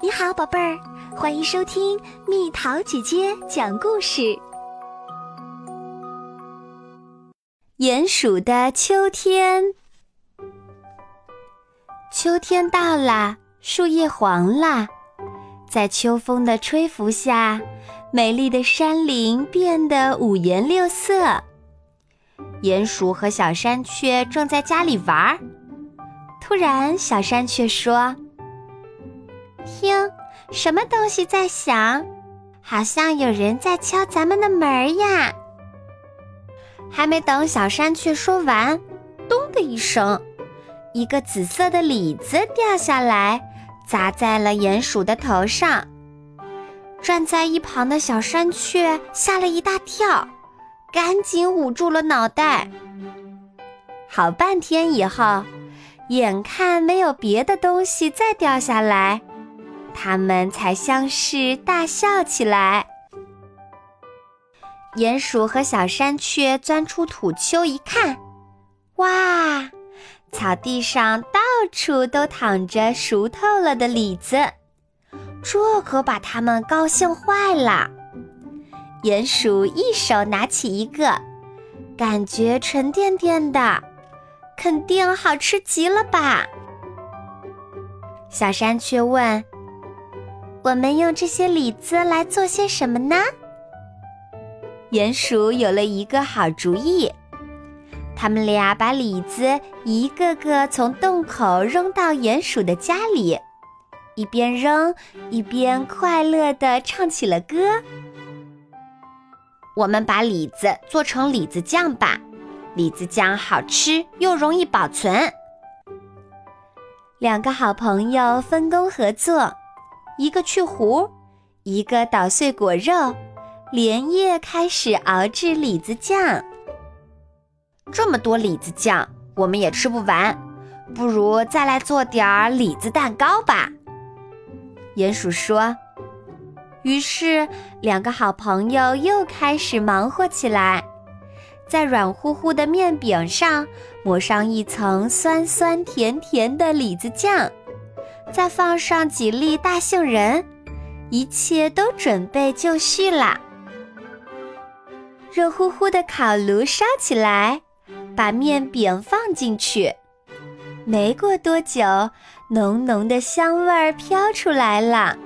你好，宝贝儿，欢迎收听蜜桃姐姐讲故事。鼹鼠的秋天，秋天到了，树叶黄了，在秋风的吹拂下，美丽的山林变得五颜六色。鼹鼠和小山雀正在家里玩儿，突然，小山雀说。听，什么东西在响？好像有人在敲咱们的门呀！还没等小山雀说完，咚的一声，一个紫色的李子掉下来，砸在了鼹鼠的头上。站在一旁的小山雀吓了一大跳，赶紧捂住了脑袋。好半天以后，眼看没有别的东西再掉下来。他们才相视大笑起来。鼹鼠和小山雀钻出土丘一看，哇，草地上到处都躺着熟透了的李子，这可把他们高兴坏了。鼹鼠一手拿起一个，感觉沉甸甸的，肯定好吃极了吧？小山雀问。我们用这些李子来做些什么呢？鼹鼠有了一个好主意，他们俩把李子一个个从洞口扔到鼹鼠的家里，一边扔一边快乐地唱起了歌。我们把李子做成李子酱吧，李子酱好吃又容易保存。两个好朋友分工合作。一个去核，一个捣碎果肉，连夜开始熬制李子酱。这么多李子酱，我们也吃不完，不如再来做点儿李子蛋糕吧。鼹鼠说。于是，两个好朋友又开始忙活起来，在软乎乎的面饼上抹上一层酸酸甜甜的李子酱。再放上几粒大杏仁，一切都准备就绪啦。热乎乎的烤炉烧起来，把面饼放进去。没过多久，浓浓的香味儿飘出来了。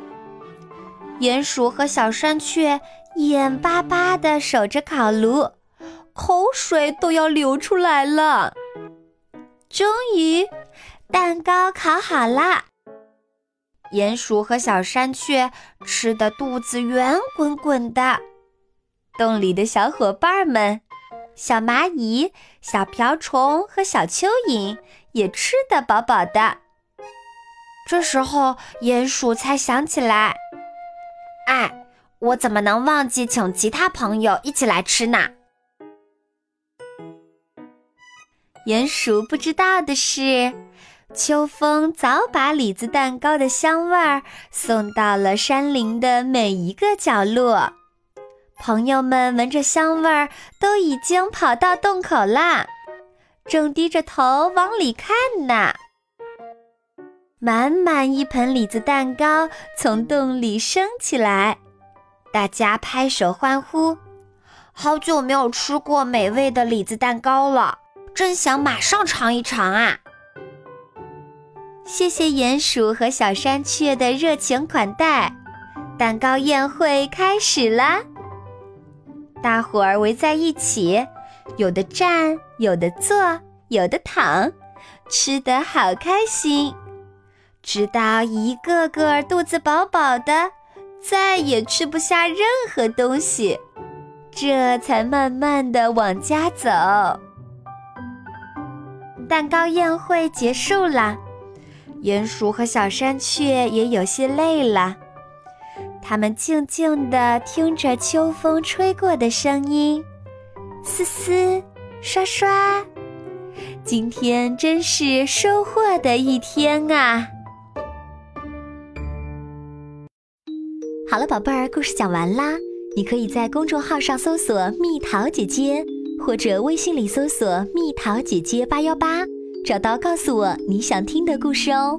鼹鼠和小山雀眼巴巴地守着烤炉，口水都要流出来了。终于，蛋糕烤好了。鼹鼠和小山雀吃的肚子圆滚滚的，洞里的小伙伴们，小蚂蚁、小瓢虫和小蚯蚓也吃得饱饱的。这时候，鼹鼠才想起来：“哎，我怎么能忘记请其他朋友一起来吃呢？”鼹鼠不知道的是。秋风早把李子蛋糕的香味儿送到了山林的每一个角落，朋友们闻着香味儿，都已经跑到洞口啦，正低着头往里看呢。满满一盆李子蛋糕从洞里升起来，大家拍手欢呼。好久没有吃过美味的李子蛋糕了，真想马上尝一尝啊！谢谢鼹鼠和小山雀的热情款待，蛋糕宴会开始啦！大伙儿围在一起，有的站，有的坐，有的躺，吃得好开心。直到一个个肚子饱饱的，再也吃不下任何东西，这才慢慢的往家走。蛋糕宴会结束了。鼹鼠和小山雀也有些累了，它们静静地听着秋风吹过的声音，嘶嘶，刷刷。今天真是收获的一天啊！好了，宝贝儿，故事讲完啦。你可以在公众号上搜索“蜜桃姐姐”，或者微信里搜索“蜜桃姐姐八幺八”。找到，告诉我你想听的故事哦。